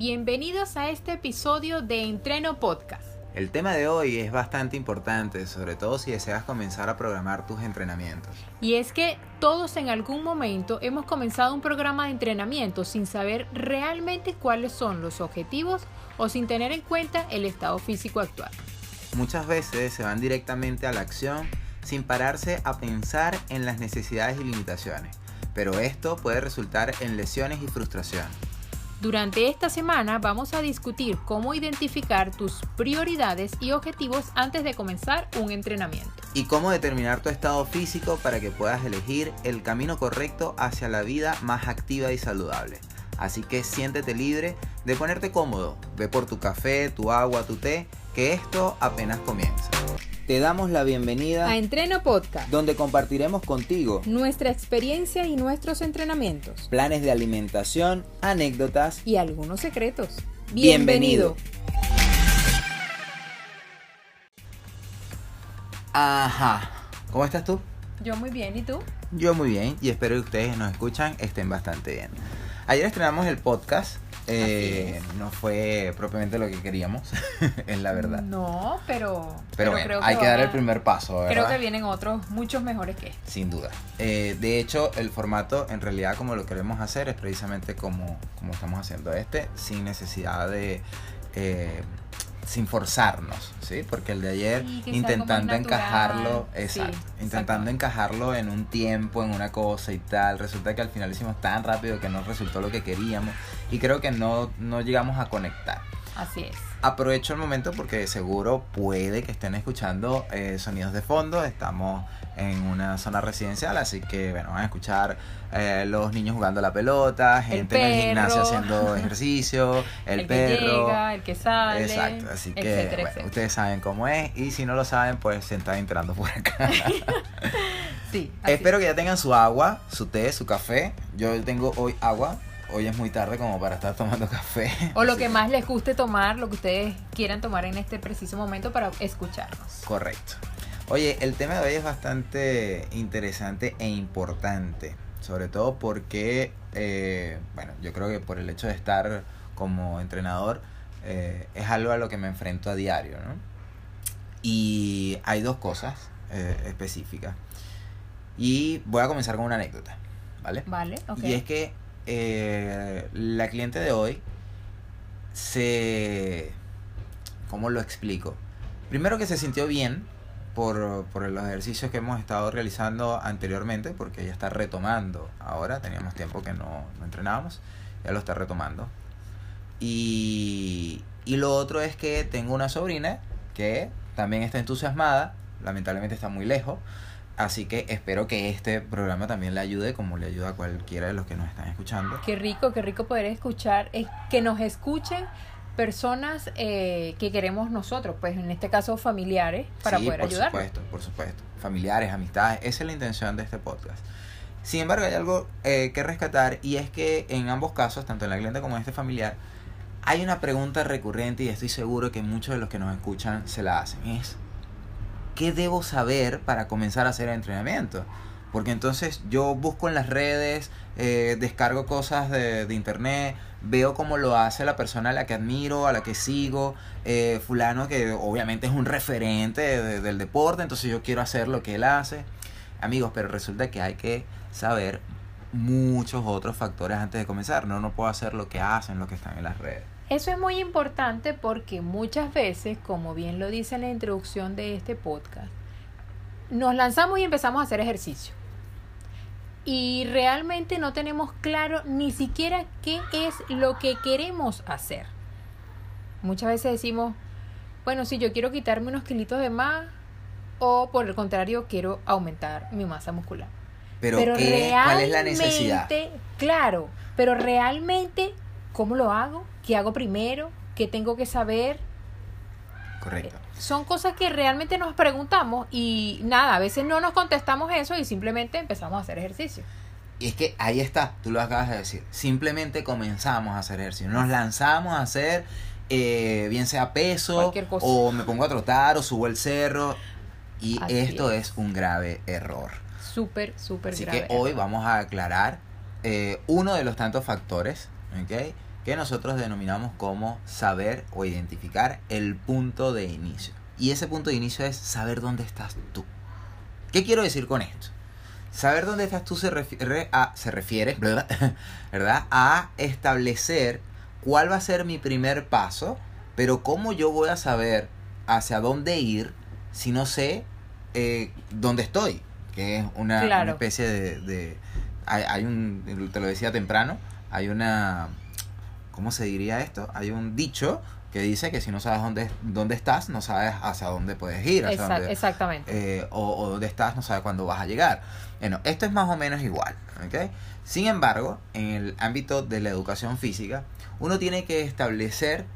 Bienvenidos a este episodio de Entreno Podcast. El tema de hoy es bastante importante, sobre todo si deseas comenzar a programar tus entrenamientos. Y es que todos en algún momento hemos comenzado un programa de entrenamiento sin saber realmente cuáles son los objetivos o sin tener en cuenta el estado físico actual. Muchas veces se van directamente a la acción sin pararse a pensar en las necesidades y limitaciones, pero esto puede resultar en lesiones y frustración. Durante esta semana vamos a discutir cómo identificar tus prioridades y objetivos antes de comenzar un entrenamiento. Y cómo determinar tu estado físico para que puedas elegir el camino correcto hacia la vida más activa y saludable. Así que siéntete libre de ponerte cómodo, ve por tu café, tu agua, tu té, que esto apenas comienza. Te damos la bienvenida a Entreno Podcast, donde compartiremos contigo nuestra experiencia y nuestros entrenamientos, planes de alimentación, anécdotas y algunos secretos. Bienvenido. Ajá. ¿Cómo estás tú? Yo muy bien, ¿y tú? Yo muy bien y espero que ustedes nos escuchan estén bastante bien. Ayer estrenamos el podcast eh, no fue propiamente lo que queríamos, es la verdad. No, pero, pero, bueno, creo hay que, dar el primer paso. ¿verdad? Creo que vienen otros muchos mejores que este. Sin duda. Eh, de hecho, el formato en realidad como lo queremos hacer es precisamente como, como estamos haciendo este, sin necesidad de... Eh, sin forzarnos, ¿sí? Porque el de ayer intentando encajarlo, exacto, intentando encajarlo en un tiempo, en una cosa y tal, resulta que al final hicimos tan rápido que no resultó lo que queríamos y creo que no, no llegamos a conectar. Así es. Aprovecho el momento porque seguro puede que estén escuchando eh, sonidos de fondo. Estamos en una zona residencial, así que bueno, van a escuchar eh, los niños jugando la pelota, gente en el gimnasio haciendo ejercicio, el, perro. Que llega, el que sale. Exacto, así que ustedes saben cómo es y si no lo saben, pues se están entrando por acá. sí. Espero que ya tengan su agua, su té, su café. Yo tengo hoy agua, hoy es muy tarde como para estar tomando café. O lo que más les guste tomar, lo que ustedes quieran tomar en este preciso momento para escucharnos. Correcto. Oye, el tema de hoy es bastante interesante e importante, sobre todo porque, eh, bueno, yo creo que por el hecho de estar como entrenador, eh, es algo a lo que me enfrento a diario, ¿no? Y hay dos cosas eh, específicas. Y voy a comenzar con una anécdota, ¿vale? Vale, ok. Y es que la cliente de hoy se... ¿Cómo lo explico? Primero que se sintió bien por, por, los ejercicios que hemos estado realizando anteriormente, porque ella está retomando ahora, teníamos tiempo que no, no entrenábamos, ya lo está retomando. Y, y lo otro es que tengo una sobrina que también está entusiasmada, lamentablemente está muy lejos, así que espero que este programa también le ayude como le ayuda a cualquiera de los que nos están escuchando. Qué rico, qué rico poder escuchar, es que nos escuchen personas eh, que queremos nosotros, pues en este caso familiares, para poder ayudar. Por supuesto, por supuesto. Familiares, amistades, esa es la intención de este podcast. Sin embargo, hay algo eh, que rescatar y es que en ambos casos, tanto en la cliente como en este familiar, hay una pregunta recurrente y estoy seguro que muchos de los que nos escuchan se la hacen. Es, ¿qué debo saber para comenzar a hacer el entrenamiento? Porque entonces yo busco en las redes, eh, descargo cosas de, internet, veo cómo lo hace la persona a la que admiro, a la que sigo, eh, fulano que obviamente es un referente de, del deporte, entonces yo quiero hacer lo que él hace. Amigos, pero resulta que hay que saber muchos otros factores antes de comenzar. No, no puedo hacer lo que hacen, lo que están en las redes. Eso es muy importante porque muchas veces, como bien lo dice en la introducción de este podcast, nos lanzamos y empezamos a hacer ejercicio y realmente no tenemos claro ni siquiera qué es lo que queremos hacer. Muchas veces decimos, bueno, si yo quiero quitarme unos kilitos de más o por el contrario quiero aumentar mi masa muscular. Pero, ¿qué, ¿cuál es la necesidad? Claro, pero realmente, ¿cómo lo hago? ¿Qué hago primero? ¿Qué tengo que saber? Correcto. Son cosas que realmente nos preguntamos y nada, a veces no nos contestamos eso y simplemente empezamos a hacer ejercicio. Y es que ahí está, tú lo acabas de decir. Simplemente comenzamos a hacer ejercicio. Nos lanzamos a hacer, eh, bien sea peso, o me pongo a trotar, o subo el cerro. Y Así esto es. es. un grave error. Súper, súper Así grave. que hoy vamos a aclarar eh, uno de los tantos factores, ¿ok? Que nosotros denominamos como saber o identificar el punto de inicio. Y ese punto de inicio es saber dónde estás tú. ¿Qué quiero decir con esto? Saber dónde estás tú se refiere a, se refiere, ¿verdad? A establecer cuál va a ser mi primer paso, pero cómo yo voy a saber hacia dónde ir si no sé eh, dónde estoy, que es una, especie de, hay, hay, un, te lo decía temprano, hay una, ¿cómo se diría esto? Hay un dicho que dice que si no sabes dónde, dónde estás, no sabes hacia dónde puedes ir. exactamente. Eh, o, dónde estás, no sabes cuándo vas a llegar. Bueno, esto es más o menos igual. ¿okay? Sin embargo, en el ámbito de la educación física, uno tiene que establecer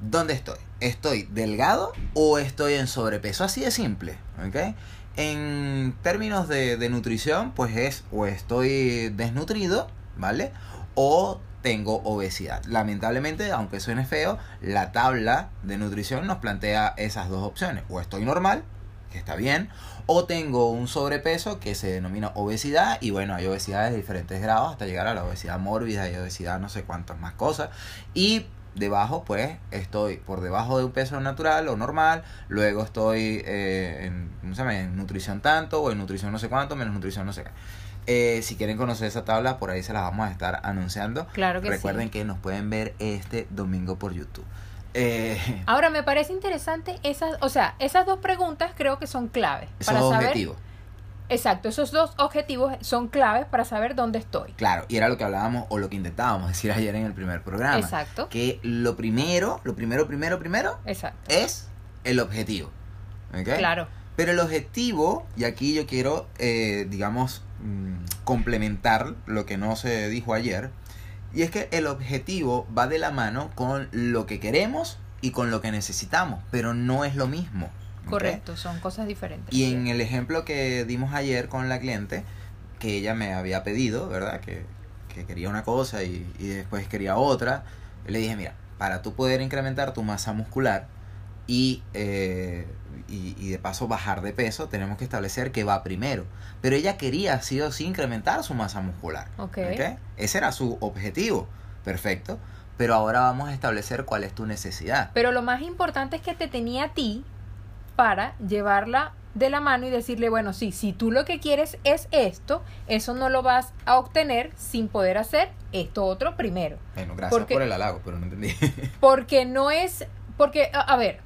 dónde estoy. ¿Estoy delgado o estoy en sobrepeso? Así de simple. ¿okay? En términos de, de nutrición, pues es o estoy desnutrido, ¿vale? O tengo obesidad. Lamentablemente, aunque suene feo, la tabla de nutrición nos plantea esas dos opciones. O estoy normal, que está bien, o tengo un sobrepeso que se denomina obesidad y bueno, hay obesidades de diferentes grados hasta llegar a la obesidad mórbida y obesidad no sé cuántas más cosas. Y debajo pues estoy por debajo de un peso natural o normal, luego estoy eh, en, en nutrición tanto o en nutrición no sé cuánto, menos nutrición no sé qué. Eh, si quieren conocer esa tabla, por ahí se las vamos a estar anunciando. Claro que Recuerden que nos pueden ver este domingo por YouTube. Eh, Ahora, me parece interesante esas, o sea, esas dos preguntas creo que son claves. para saber, objetivos. Exacto, esos dos objetivos son claves para saber dónde estoy. Claro, y era lo que hablábamos o lo que intentábamos decir ayer en el primer programa. Exacto. Que lo primero, lo primero, primero, primero, Exacto. es el objetivo. Claro. Pero el objetivo, y aquí yo quiero, eh, digamos, Mm, complementar lo que no se dijo ayer. Y es que el objetivo va de la mano con lo que queremos y con lo que necesitamos, pero no es lo mismo. Correcto, son cosas diferentes. Y en el ejemplo que dimos ayer con la cliente, que ella me había pedido, ¿verdad? Que, que quería una cosa y, y, después quería otra, le dije, mira, para tú poder incrementar tu masa muscular y eh, y, de paso bajar de peso, tenemos que establecer qué va primero. Pero ella quería, sí o sí, incrementar su masa muscular. Okay. Ese era su objetivo. Perfecto. Pero ahora vamos a establecer cuál es tu necesidad. Pero lo más importante es que te tenía a ti para llevarla de la mano y decirle, bueno, sí, si tú lo que quieres es esto, eso no lo vas a obtener sin poder hacer esto otro primero. Bueno, gracias por el halago, pero no entendí. porque no es, porque, a ver,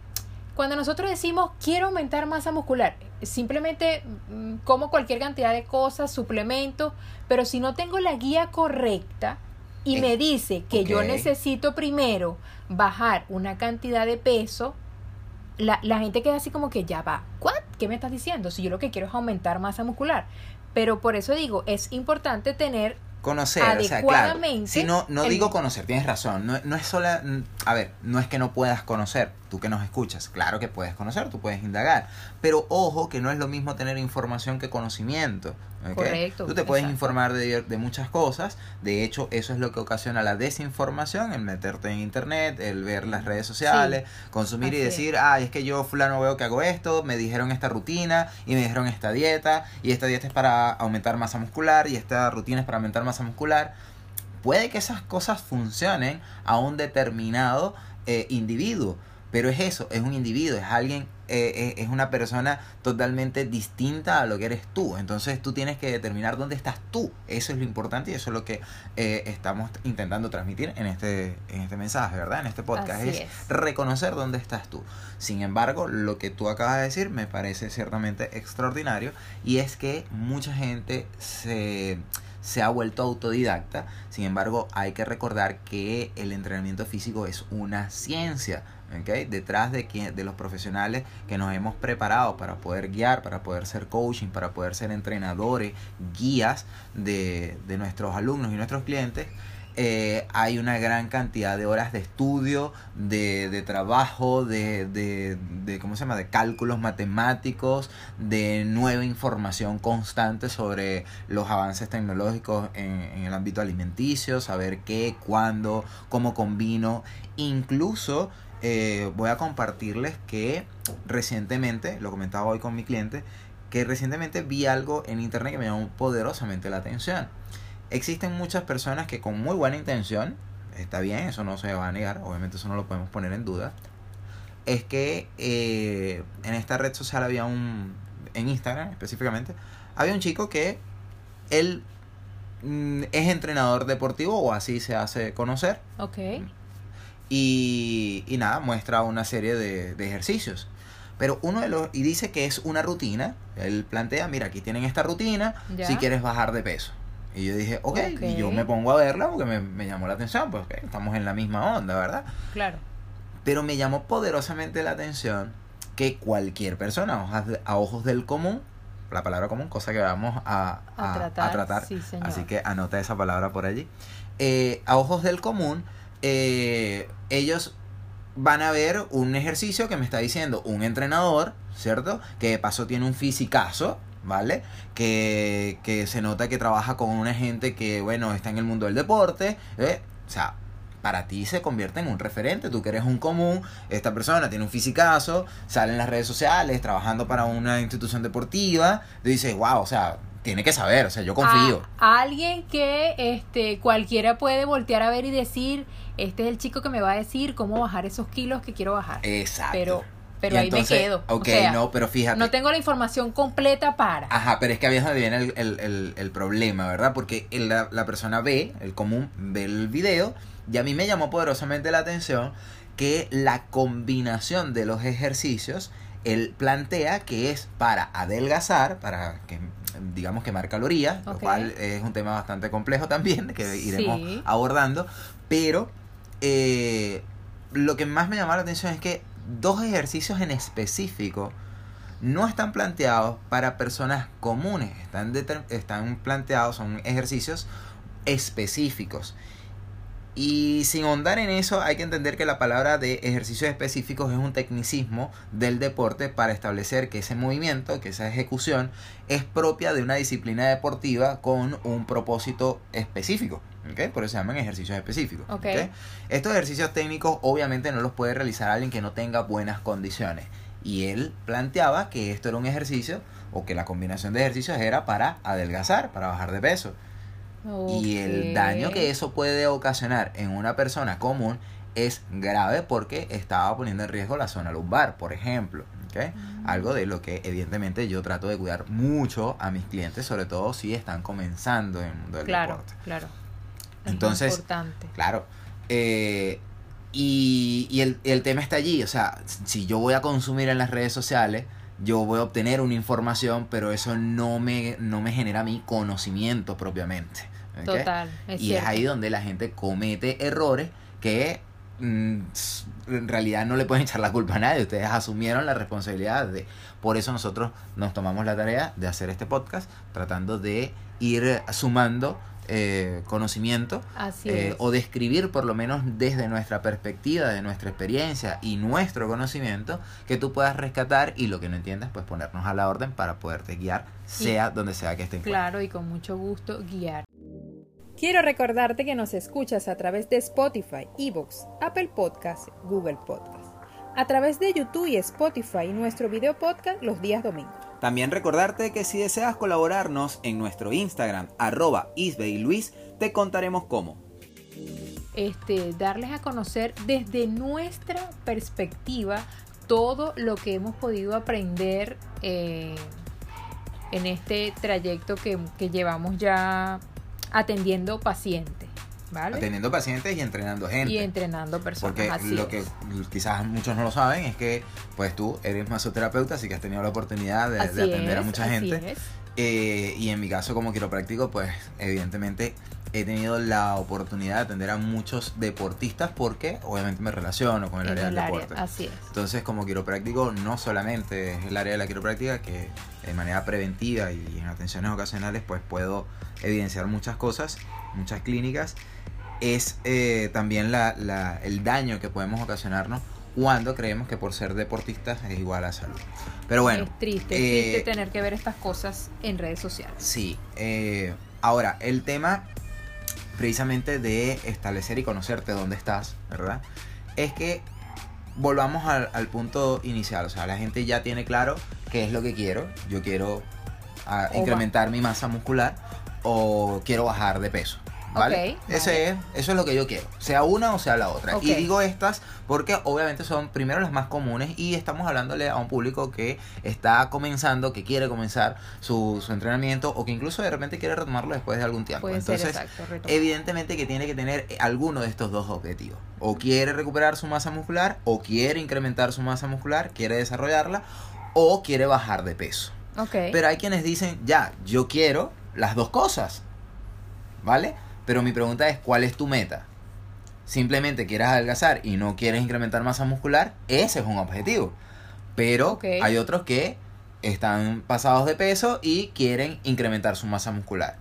cuando nosotros decimos quiero aumentar masa muscular, simplemente mm, como cualquier cantidad de cosas, suplementos, pero si no tengo la guía correcta y me dice que yo necesito primero bajar una cantidad de peso, la, la gente queda así como que ya va, ¿What? ¿qué me estás diciendo? Si yo lo que quiero es aumentar masa muscular. Pero por eso digo, es importante tener conocer, o sea, claro. Si no, no digo conocer, tienes razón. No, no es solo, a ver, no es que no puedas conocer, tú que nos escuchas, claro que puedes conocer, tú puedes indagar, pero ojo que no es lo mismo tener información que conocimiento. Correcto. Tú te puedes informar de, de, muchas cosas, de hecho eso es lo que ocasiona la desinformación, el meterte en internet, el ver las redes sociales, consumir y decir, ah, es que yo fulano veo que hago esto, me dijeron esta rutina y me dijeron esta dieta y esta dieta es para aumentar masa muscular y esta rutina es para aumentar masa muscular. Puede que esas cosas funcionen a un determinado eh, individuo, pero es eso, es un individuo, es alguien, eh, eh, es una persona totalmente distinta a lo que eres tú. Entonces tú tienes que determinar dónde estás tú. Eso es lo importante y eso es lo que eh, estamos intentando transmitir en este, en este mensaje, ¿verdad? En este podcast. Es, reconocer dónde estás tú. Sin embargo, lo que tú acabas de decir me parece ciertamente extraordinario y es que mucha gente se se ha vuelto autodidacta. Sin embargo, hay que recordar que el entrenamiento físico es una ciencia. Detrás de, de los profesionales que nos hemos preparado para poder guiar, para poder ser coaching, para poder ser entrenadores, guías de, de nuestros alumnos y nuestros clientes, eh, hay una gran cantidad de horas de estudio, de, de trabajo, de, de, de, ¿cómo se llama? de cálculos matemáticos, de nueva información constante sobre los avances tecnológicos en, en el ámbito alimenticio, saber qué, cuándo, cómo combino, incluso eh, voy a compartirles que recientemente, lo comentaba hoy con mi cliente, que recientemente vi algo en internet que me llamó poderosamente la atención. Existen muchas personas que con muy buena intención, está bien, eso no se va a negar, obviamente eso no lo podemos poner en duda, es que eh, en esta red social había un, en Instagram específicamente, había un chico que él mm, es entrenador deportivo o así se hace conocer. Ok. Y, y nada, muestra una serie de, de ejercicios. Pero uno de los. Y dice que es una rutina. Él plantea: mira, aquí tienen esta rutina Ya. si quieres bajar de peso. Y yo dije, ok, Ok. y yo me pongo a verla porque me, me llamó la atención, pues ok, estamos en la misma onda, ¿verdad? Claro. Pero me llamó poderosamente la atención que cualquier persona, a ojos, de- a ojos del común, la palabra común, cosa que vamos a, A a- tratar, a tratar, sí, señor. así que anota esa palabra por allí, eh, a ojos del común, eh, ellos van a ver un ejercicio que me está diciendo un entrenador, ¿cierto? Que de paso tiene un fisicazo, ¿vale? Que, que se nota que trabaja con una gente que, bueno, está en el mundo del deporte, ¿eh? O sea, para ti se convierte en un referente, tú que eres un común, esta persona tiene un fisicazo, sale en las redes sociales, trabajando para una institución deportiva, tú dices, wow, o sea, tiene que saber, o sea, yo confío. A, a alguien que este cualquiera puede voltear a ver y decir, este es el chico que me va a decir cómo bajar esos kilos que quiero bajar. Exacto. Pero pero Y ahí entonces, me quedo. Ok, o sea, no, pero fíjate. no tengo la información completa para. Ajá, pero es que ahí es donde viene el, el, el, el problema, ¿verdad? Porque la, la persona ve, el común ve el video, y a mí me llamó poderosamente la atención que la combinación de los ejercicios, él plantea que es para adelgazar, para que digamos quemar calorías, lo cual es un tema bastante complejo también, que iremos Sí. abordando, pero eh, lo que más me llamó la atención es que dos ejercicios en específico no están planteados para personas comunes, están, están planteados, son ejercicios específicos. Y sin ahondar en eso, hay que entender que la palabra de ejercicios específicos es un tecnicismo del deporte para establecer que ese movimiento, que esa ejecución, es propia de una disciplina deportiva con un propósito específico. Por eso se llaman ejercicios específicos. Estos ejercicios técnicos obviamente no los puede realizar alguien que no tenga buenas condiciones. Y él planteaba que esto era un ejercicio o que la combinación de ejercicios era para adelgazar, para bajar de peso. Y el daño que eso puede ocasionar en una persona común es grave porque estaba poniendo en riesgo la zona lumbar, por ejemplo. ¿ok? Mm. Algo de lo que evidentemente yo trato de cuidar mucho a mis clientes, sobre todo si están comenzando en el mundo del Claro, deporte. claro. Es Entonces, importante. Claro. Eh, y y el, el tema está allí. O sea, si yo voy a consumir en las redes sociales, yo voy a obtener una información, pero eso no me, no me genera mi conocimiento propiamente. Total. Es y cierto. es ahí donde la gente comete errores que mm, en realidad no le pueden echar la culpa a nadie. Ustedes asumieron la responsabilidad de... Por eso nosotros nos tomamos la tarea de hacer este podcast, tratando de ir sumando eh, conocimiento eh, o describir por lo menos desde nuestra perspectiva, de nuestra experiencia y nuestro conocimiento, que tú puedas rescatar y lo que no entiendas, pues ponernos a la orden para poderte guiar, sea donde sea que esté Claro, y con mucho gusto guiar. Quiero recordarte que nos escuchas a través de Spotify, Evox, Apple Podcast, Google Podcast. A través de YouTube y Spotify, nuestro video podcast los días domingos. También recordarte que si deseas colaborarnos en nuestro Instagram, arroba isbeyluis, te contaremos cómo. este, darles a conocer desde nuestra perspectiva todo lo que hemos podido aprender eh, en este trayecto que, que llevamos ya atendiendo pacientes, ¿vale? Atendiendo pacientes y entrenando gente. y entrenando personas. Porque así lo es. que quizás muchos no lo saben es que pues tú eres masoterapeuta, así que has tenido la oportunidad de, atender a mucha gente. Eh, y en mi caso como quiropráctico, pues evidentemente he tenido la oportunidad de atender a muchos deportistas porque obviamente me relaciono con el En área el del área, deporte. así es. Entonces como quiropráctico no solamente es el área de la quiropráctica que de manera preventiva y en atenciones ocasionales pues puedo evidenciar muchas cosas, muchas clínicas, es eh, también la, la- el daño que podemos ocasionarnos cuando creemos que por ser deportistas es igual a salud. Pero bueno, es triste, eh, triste tener que ver estas cosas en redes sociales. Sí. eh, ahora, el tema precisamente de establecer y conocerte dónde estás, ¿verdad? Es que volvamos al, al punto inicial. O sea, la gente ya tiene claro qué es lo que quiero. Yo quiero ah, incrementar mi masa muscular o quiero bajar de peso, ¿Vale? Ok, Ese vale. es, eso es lo que yo quiero, sea una o sea la otra. Y digo estas porque obviamente son primero las más comunes y estamos hablándole a un público que está comenzando, que quiere comenzar su, su entrenamiento o que incluso de repente quiere retomarlo después de algún tiempo. Puede Entonces, exacto. evidentemente que tiene que tener alguno de estos dos objetivos. O quiere recuperar su masa muscular, o quiere incrementar su masa muscular, quiere desarrollarla, o quiere bajar de peso. Ok. Pero hay quienes dicen, ya, yo quiero las dos cosas. ¿Vale? Pero mi pregunta es, ¿cuál es tu meta? Simplemente quieres adelgazar y no quieres incrementar masa muscular, ese es un objetivo. Pero hay otros que están pasados de peso y quieren incrementar su masa muscular.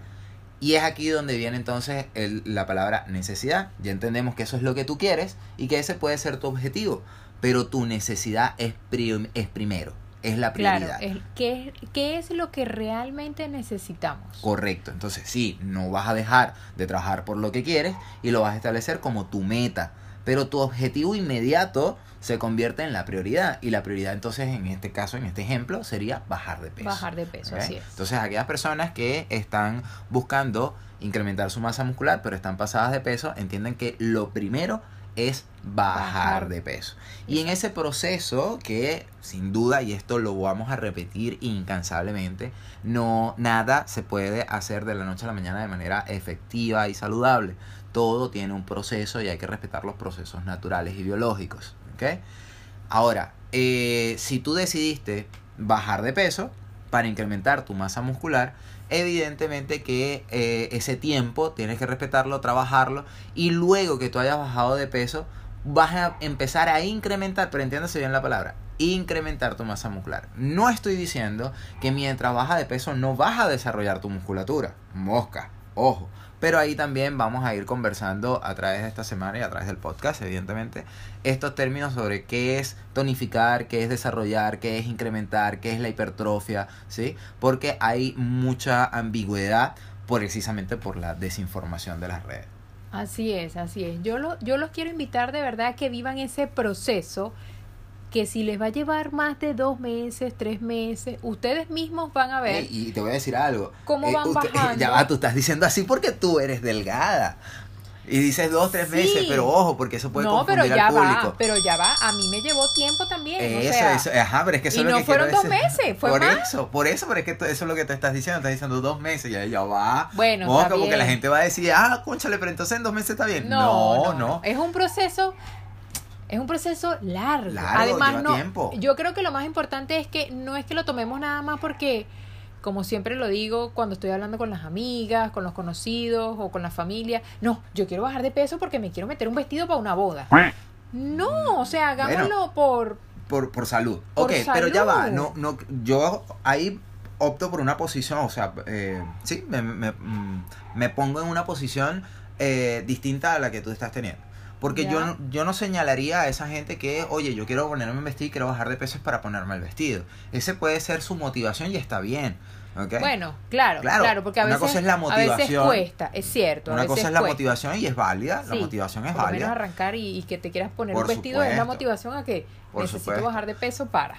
Y es aquí donde viene entonces el- la palabra necesidad. Ya entendemos que eso es lo que tú quieres y que ese puede ser tu objetivo. Pero tu necesidad es, prim- es primero, es la claro, prioridad. es- ¿qué, ¿qué es lo que realmente necesitamos? Correcto. Entonces, sí, no vas a dejar de trabajar por lo que quieres y lo vas a establecer como tu meta. Pero tu objetivo inmediato se convierte en la prioridad. Y la prioridad, entonces, en este caso, en este ejemplo, sería bajar de peso. Bajar de peso, así es. Entonces, aquellas personas que están buscando incrementar su masa muscular, pero están pasadas de peso, entienden que lo primero es bajar, de peso. Y en ese proceso que sin duda, y esto lo vamos a repetir incansablemente, no nada se puede hacer de la noche a la mañana de manera efectiva y saludable. Todo tiene un proceso y hay que respetar los procesos naturales y biológicos. ¿ok? Ahora, eh, si tú decidiste bajar de peso para incrementar tu masa muscular, evidentemente que eh, ese tiempo tienes que respetarlo, trabajarlo y luego que tú hayas bajado de peso vas a empezar a incrementar, pero entiéndase bien la palabra, incrementar tu masa muscular. No estoy diciendo que mientras bajas de peso no vas a desarrollar tu musculatura, mosca, ojo. Pero ahí también vamos a ir conversando a través de esta semana y a través del podcast, evidentemente, estos términos sobre qué es tonificar, qué es desarrollar, qué es incrementar, qué es la hipertrofia, ¿sí? Porque hay mucha ambigüedad precisamente por la desinformación de las redes. Así es, así es. Yo, lo, yo los quiero invitar de verdad a que vivan ese proceso que si les va a llevar más de dos meses, tres meses, ustedes mismos van a ver y te voy a decir algo. Eh, cómo van bajando. Ya va, tú estás diciendo así porque tú eres delgada. Y dices dos, tres Sí. meses, pero ojo, porque eso puede no, pero confundir ya al público. va, pero ya va. A mí me llevó tiempo también. o Eso, sea, eso, ajá, pero es que eso y es lo no que fueron dos decir. meses, fue por más. eso, por eso, pero es que eso es lo que te estás diciendo, estás diciendo dos meses, ya, ya va. Bueno, está porque la gente va a decir, ah, conchale, pero entonces en dos meses está bien. No, no, no. Es un proceso, es un proceso largo. Largo, Además, no, tiempo. yo creo que lo más importante es que no es que lo tomemos nada más porque, como siempre lo digo cuando estoy hablando con las amigas, con los conocidos o con la familia, no, yo quiero bajar de peso porque me quiero meter un vestido para una boda. No, o sea, hagámoslo por Por, por salud. Por ok, pero ya va. No, no, yo ahí opto por una posición, o sea, eh, sí, me, me, mm, me pongo en una posición eh, distinta a la que tú estás teniendo. Porque yo, no- yo no señalaría a esa gente que, oye, yo quiero ponerme un vestido y quiero bajar de peso es para ponerme el vestido. Ese puede ser su motivación y está bien. Bueno, claro, Claro, claro, porque a una veces, cosa es la a veces motivación. cuesta, es cierto. Una cosa es la cuesta. motivación y es válida. La motivación es por lo menos válida. arrancar y, y que te quieras poner Por un vestido es la motivación a que necesito supuesto. bajar de peso para.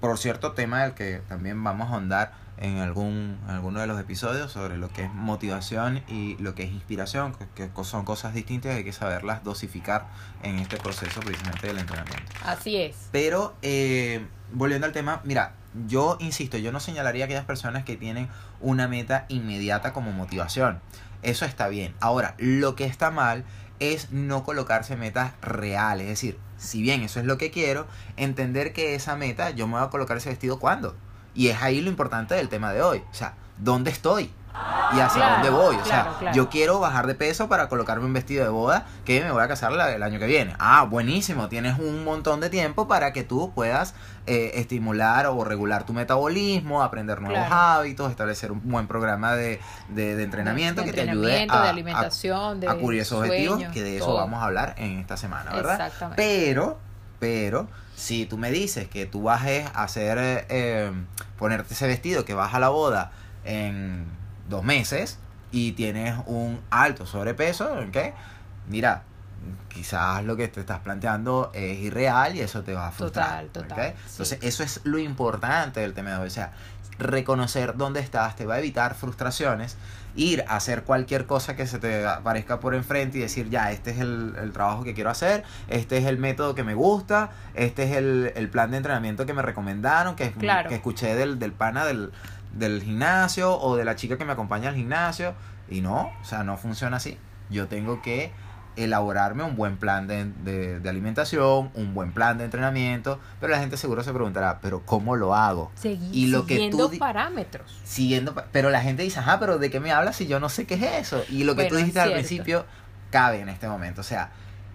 Por cierto tema del que también vamos a ahondar en algún en alguno de los episodios sobre lo que es motivación y lo que es inspiración, que, que son cosas distintas y hay que saberlas dosificar en este proceso precisamente del entrenamiento. Así es. Pero eh, volviendo al tema, mira, yo insisto, yo no señalaría a aquellas personas que tienen una meta inmediata como motivación. Eso está bien. Ahora, lo que está mal es no colocarse metas reales. Es decir, si bien eso es lo que quiero, entender que esa meta yo me voy a colocar ese vestido cuándo. Y es ahí lo importante del tema de hoy. O sea, ¿dónde estoy? Y hacia Claro, dónde voy. O claro, sea, claro. yo quiero bajar de peso para colocarme un vestido de boda que me voy a casar la- el año que viene. Ah, buenísimo. Tienes un montón de tiempo para que tú puedas eh, estimular o regular tu metabolismo, aprender nuevos hábitos, establecer un buen programa de, de- de entrenamiento De que te ayude a, de a- alimentación, de a cubrir esos objetivos, que de eso todo. vamos a hablar en esta semana, ¿verdad? Exactamente. Pero, pero, si tú me dices que tú vas a hacer, eh, eh, ponerte ese vestido que vas a la boda en dos meses y tienes un alto sobrepeso, ¿ok? Mira, quizás lo que te estás planteando es irreal y eso te va a frustrar. Total, total, Entonces, sí. eso es lo importante del tema de hoy. O sea, reconocer dónde estás te va a evitar frustraciones, ir a hacer cualquier cosa que se te aparezca por enfrente y decir, ya, este es el, el trabajo que quiero hacer, este es el método que me gusta, este es el, el plan de entrenamiento que me recomendaron, que, Claro. que escuché del, del pana del, del gimnasio o de la chica que me acompaña al gimnasio. Y no, o sea, no funciona así. Yo tengo que elaborarme un buen plan de, de- de alimentación, un buen plan de entrenamiento, pero la gente seguro se preguntará, pero ¿cómo lo hago? Segui- Y lo que siguiendo tú di- parámetros. Siguiendo, pero la gente dice, ajá, pero ¿de qué me hablas si yo no sé qué es eso? Y lo que Bueno, tú dijiste al principio cabe en este momento, o sea,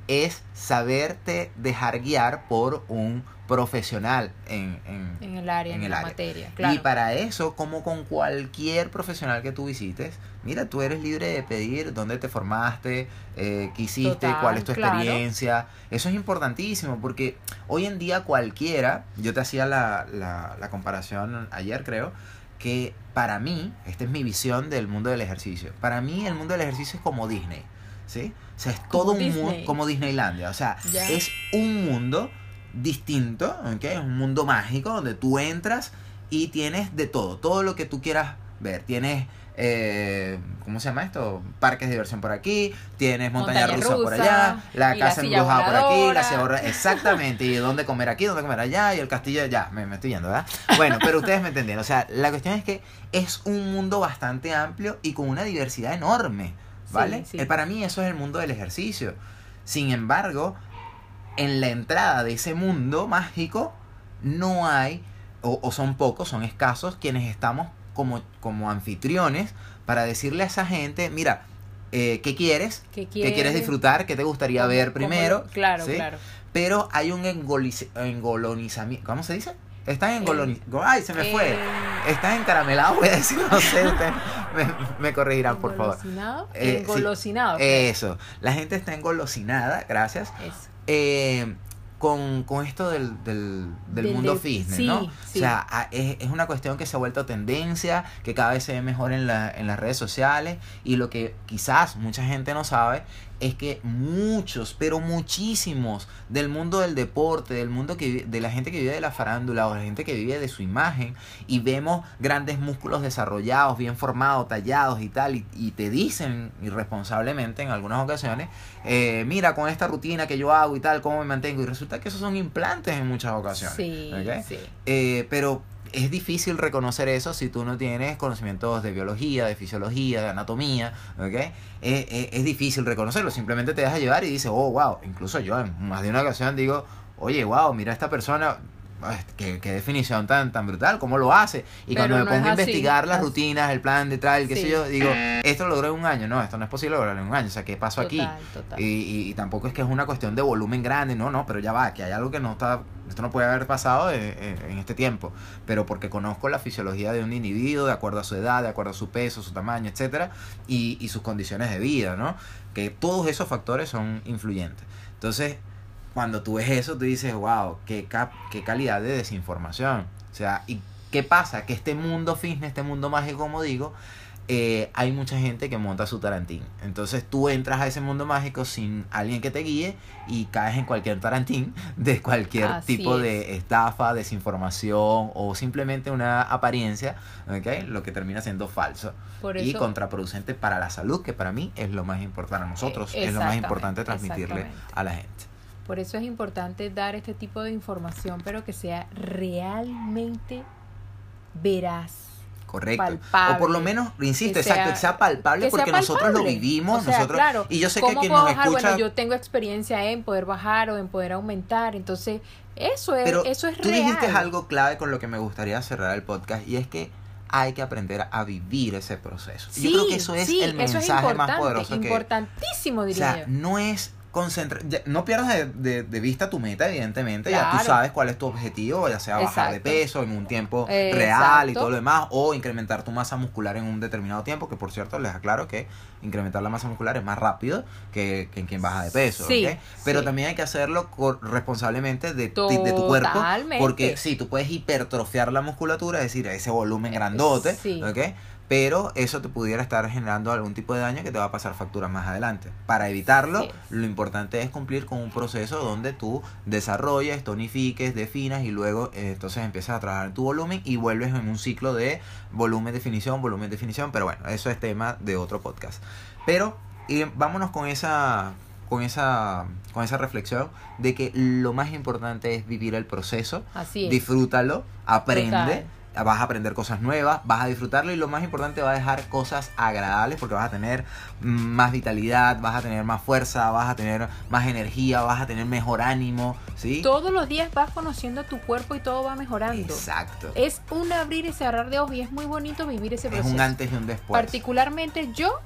es saberte dejar guiar por un profesional en, en, En el área, en en, el la área. materia. Claro. y para eso, como con cualquier profesional que tú visites, mira, tú eres libre de pedir dónde te formaste, eh, qué hiciste, Total, cuál es tu claro. experiencia. Eso es importantísimo porque hoy en día cualquiera, yo te hacía la, la, la comparación ayer creo, que para mí, esta es mi visión del mundo del ejercicio, para mí el mundo del ejercicio es como Disney, ¿sí? O sea, es Como todo un mundo como Disneylandia, o sea, es un mundo distinto, ¿ok? Es un mundo mágico donde tú entras y tienes de todo, todo lo que tú quieras ver. Tienes, eh, ¿cómo se llama esto? Parques de diversión por aquí, tienes montaña, Montaña rusa, por allá, la casa embrujada por aquí, la silla exactamente, y dónde comer aquí, dónde comer allá, y el castillo ya, me, me estoy yendo, ¿verdad? Bueno, pero ustedes me entendieron, o sea, la cuestión es que es un mundo bastante amplio y con una diversidad enorme, ¿vale? Sí, sí. Eh, Para mí eso es el mundo del ejercicio. Sin embargo, en la entrada de ese mundo mágico no hay, o, o son pocos, son escasos, quienes estamos como, como anfitriones para decirle a esa gente, mira, eh, ¿qué quieres? ¿Qué ¿Qué quieres disfrutar? ¿Qué te gustaría ¿Cómo- ver primero? Claro, ¿Sí? claro. Pero hay un engolonizamiento, ¿cómo se dice? Están engolonizados. ¡Ay, se me fue! Eh, Están encaramelados, voy a decir, no sé, ustedes me, me corregirán, por favor. engolosinado, Eh, sí, engolosinado. Eso, la gente está engolosinada, gracias, Eso. Eh, con, con esto del, del, del Del- mundo fitness, sí, ¿no? sí. O sea, a- es, es una cuestión que se ha vuelto tendencia, que cada vez se ve mejor en, la, en las redes sociales y lo que quizás mucha gente no sabe es que muchos, pero muchísimos del mundo del deporte, del mundo que de la gente que vive de la farándula o la gente que vive de su imagen y vemos grandes músculos desarrollados, bien formados, tallados y tal, y, y te dicen irresponsablemente en algunas ocasiones, eh, mira con esta rutina que yo hago y tal, cómo me mantengo, y resulta que esos son implantes en muchas ocasiones. Sí, sí. Eh, pero es difícil reconocer eso si tú no tienes conocimientos de biología, de fisiología, de anatomía, ¿ok? Eh, es difícil reconocerlo, simplemente te dejas llevar y dices, oh, wow, incluso yo en más de una ocasión digo, oye, wow, mira esta persona, qué, qué definición tan, tan brutal, cómo lo hace. Y Pero cuando me no pongo a así, investigar las rutinas, el plan de tal, qué sé yo, digo, esto lo logró en un año, no, esto no es posible lograrlo en un año, o sea, ¿qué pasó aquí? Total. Y, y- y tampoco es que es una cuestión de volumen grande, no, no, pero ya va, que hay algo que no está, esto no puede haber pasado en, en- en este tiempo, pero porque conozco la fisiología de un individuo, de acuerdo a su edad, de acuerdo a su peso, su tamaño, etcétera, y, y sus condiciones de vida, ¿no? Que todos esos factores son influyentes. Entonces, cuando tú ves eso, tú dices, wow, qué, cap- qué calidad de desinformación. O sea, ¿y qué pasa? Que este mundo fitness, este mundo mágico, como digo, eh, hay mucha gente que monta su tarantín. Entonces tú entras a ese mundo mágico sin alguien que te guíe y caes en cualquier tarantín de cualquier Así tipo es. de estafa, desinformación o simplemente una apariencia, ¿ok? Lo que termina siendo falso Por y contraproducente para la salud, que para mí es lo más importante, para nosotros es lo más importante transmitirle a la gente. Por eso es importante dar este tipo de información, pero que sea realmente veraz. Correcto. palpable, o por lo menos, insisto, que exacto, que sea palpable que sea porque nosotros lo vivimos, O sea, nosotros claro, y yo sé que ¿Cómo quien nos bajar? escucha Bueno, yo tengo experiencia en poder bajar o en poder aumentar, entonces eso es, Pero eso es tú real. dijiste algo clave con lo que me gustaría cerrar el podcast y es que hay que aprender a vivir ese proceso. Sí, yo creo que eso es sí, el eso es mensaje más poderoso que importantísimo o diría sea, yo. no es concentrar, ya, no pierdas de, de- de vista tu meta, evidentemente, ya tú sabes cuál es tu objetivo, ya sea bajar de peso en un tiempo Eh, real y todo lo demás, o incrementar tu masa muscular en un determinado tiempo, que por cierto les aclaro que incrementar la masa muscular es más rápido que, que en quien baja de peso, Sí. Pero sí. también hay que hacerlo responsablemente de, tu cuerpo, porque sí, tú puedes hipertrofiar la musculatura, es decir, ese volumen grandote, Sí. ¿ok? Pero eso te pudiera estar generando algún tipo de daño que te va a pasar factura más adelante. Para evitarlo, lo importante es cumplir con un proceso donde tú desarrolles, tonifiques, definas y luego eh, entonces empiezas a trabajar en tu volumen y vuelves en un ciclo de volumen, definición, volumen, definición, pero bueno, eso es tema de otro podcast. Pero y vámonos con esa con esa con esa reflexión de que lo más importante es vivir el proceso, Así es. disfrútalo, aprende, Total. Vas a aprender cosas nuevas, vas a disfrutarlo y lo más importante va a dejar cosas agradables porque vas a tener mm, más vitalidad, vas a tener más fuerza, vas a tener más energía, vas a tener mejor ánimo, ¿sí? Todos los días vas conociendo tu cuerpo y todo va mejorando. Exacto. Es un abrir y cerrar de ojos y es muy bonito vivir ese Es proceso. un antes y un después. Particularmente yo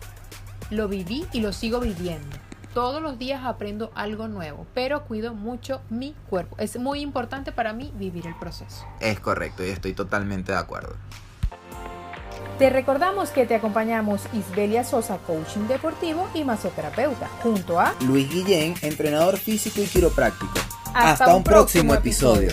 lo viví y lo sigo viviendo. Todos los días aprendo algo nuevo, pero cuido mucho mi cuerpo. Es muy importante para mí vivir el proceso. Es correcto y estoy totalmente de acuerdo. Te recordamos que te acompañamos Isbelia Sosa, coaching deportivo y masoterapeuta, junto a Luis Guillén, entrenador físico y quiropráctico. Hasta un próximo episodio.